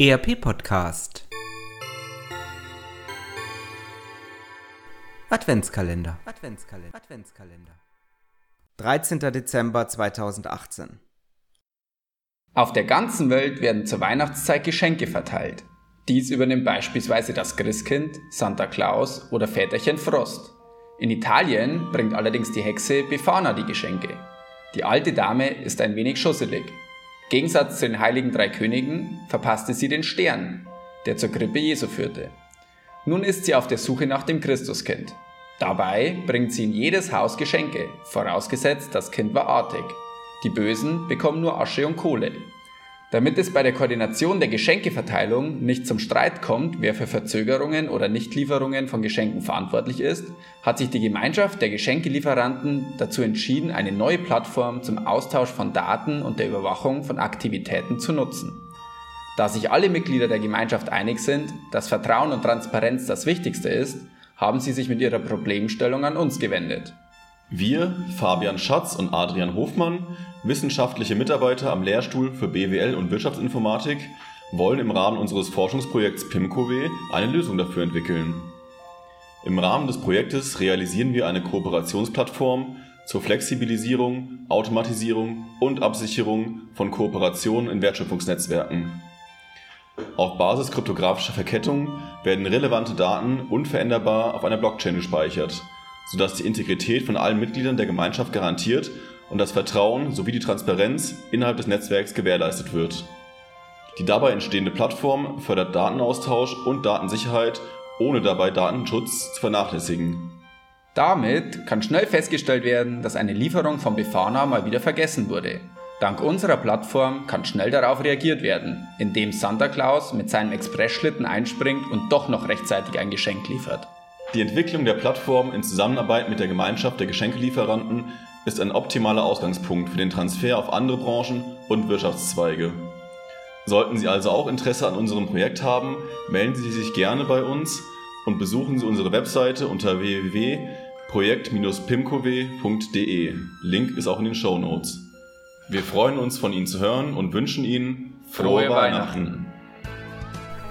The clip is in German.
ERP Podcast Adventskalender Adventskalender Adventskalender 13. Dezember 2018 Auf der ganzen Welt werden zur Weihnachtszeit Geschenke verteilt. Dies übernimmt beispielsweise das Christkind, Santa Claus oder Väterchen Frost. In Italien bringt allerdings die Hexe Befana die Geschenke. Die alte Dame ist ein wenig schusselig Gegensatz zu den heiligen drei Königen verpasste sie den Stern, der zur Krippe Jesu führte. Nun ist sie auf der Suche nach dem Christuskind. Dabei bringt sie in jedes Haus Geschenke, vorausgesetzt das Kind war artig. Die Bösen bekommen nur Asche und Kohle. Damit es bei der Koordination der Geschenkeverteilung nicht zum Streit kommt, wer für Verzögerungen oder Nichtlieferungen von Geschenken verantwortlich ist, hat sich die Gemeinschaft der Geschenkelieferanten dazu entschieden, eine neue Plattform zum Austausch von Daten und der Überwachung von Aktivitäten zu nutzen. Da sich alle Mitglieder der Gemeinschaft einig sind, dass Vertrauen und Transparenz das Wichtigste ist, haben sie sich mit ihrer Problemstellung an uns gewendet. Wir, Fabian Schatz und Adrian Hofmann, wissenschaftliche Mitarbeiter am Lehrstuhl für BWL und Wirtschaftsinformatik, wollen im Rahmen unseres Forschungsprojekts PIMCOW eine Lösung dafür entwickeln. Im Rahmen des Projektes realisieren wir eine Kooperationsplattform zur Flexibilisierung, Automatisierung und Absicherung von Kooperationen in Wertschöpfungsnetzwerken. Auf Basis kryptografischer Verkettung werden relevante Daten unveränderbar auf einer Blockchain gespeichert – sodass die Integrität von allen Mitgliedern der Gemeinschaft garantiert und das Vertrauen sowie die Transparenz innerhalb des Netzwerks gewährleistet wird. Die dabei entstehende Plattform fördert Datenaustausch und Datensicherheit, ohne dabei Datenschutz zu vernachlässigen. Damit kann schnell festgestellt werden, dass eine Lieferung von Befana mal wieder vergessen wurde. Dank unserer Plattform kann schnell darauf reagiert werden, indem Santa Claus mit seinem Expressschlitten einspringt und doch noch rechtzeitig ein Geschenk liefert. Die Entwicklung der Plattform in Zusammenarbeit mit der Gemeinschaft der Geschenkelieferanten ist ein optimaler Ausgangspunkt für den Transfer auf andere Branchen und Wirtschaftszweige. Sollten Sie also auch Interesse an unserem Projekt haben, melden Sie sich gerne bei uns und besuchen Sie unsere Webseite unter www.projekt-pimcow.de. Link ist auch in den Show Notes. Wir freuen uns von Ihnen zu hören und wünschen Ihnen frohe, frohe Weihnachten. Weihnachten.